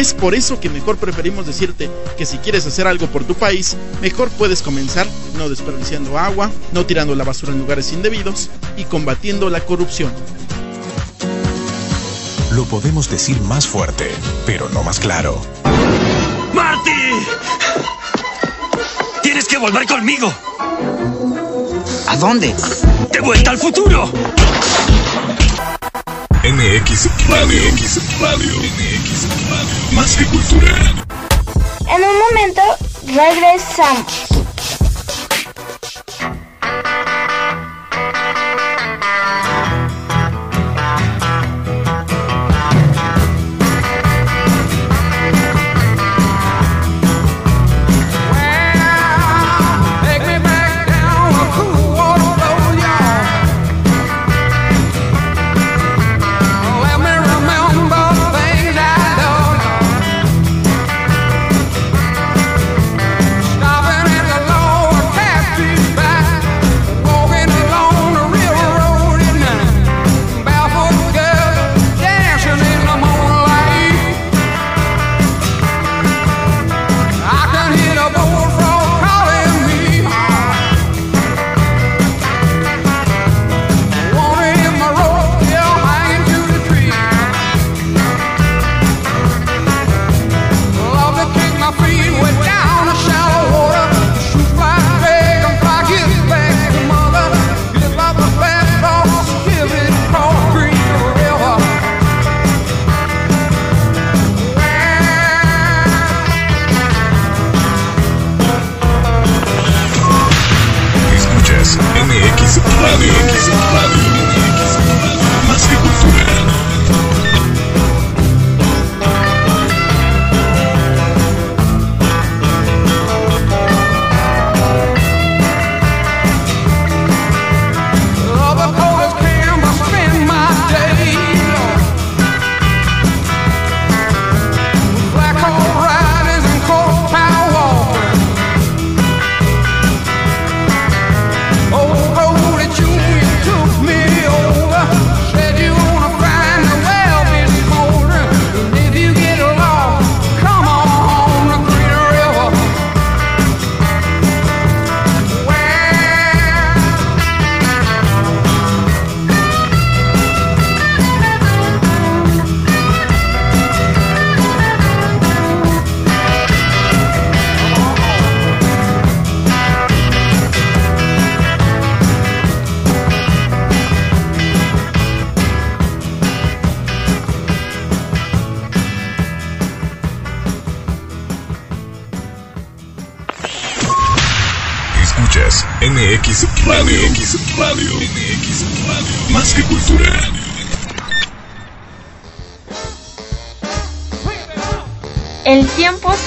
Es por eso que mejor preferimos decirte que si quieres hacer algo por tu país, mejor puedes comenzar no desperdiciando agua, no tirando la basura en lugares indebidos y combatiendo la corrupción. Lo podemos decir más fuerte, pero no más claro. ¡Marty! Tienes que volver conmigo. ¿A dónde? ¡De vuelta al futuro! MX Radio. MX Radio. MX Radio. Más que cultura. En un momento regresamos.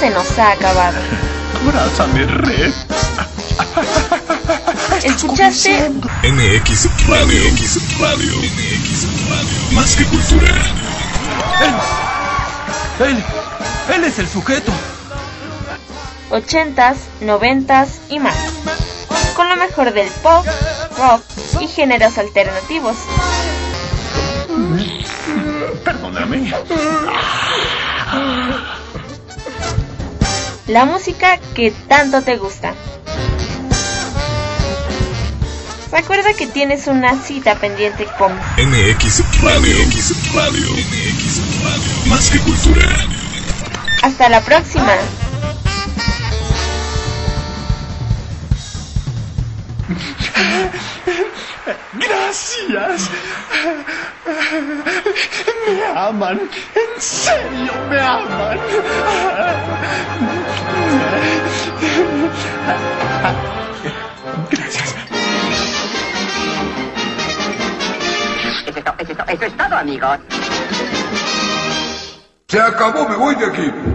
Se nos ha acabado. Abrázame, red. *laughs* ¿Escuchaste? MX Radio. MX Radio. MX Radio. Más que cultura. Él, él es el sujeto. 80s, 90s y más. Con lo mejor del pop, rock y géneros alternativos. Perdóname. La música que tanto te gusta. Recuerda que tienes una cita pendiente con MX Radio. MX Radio. MX Radio. Más que cultura. Hasta la próxima. *laughs* Gracias. Me aman. En serio, me aman. Gracias. Es esto, es esto, es Eso es todo, amigos. Se acabó, me voy de aquí.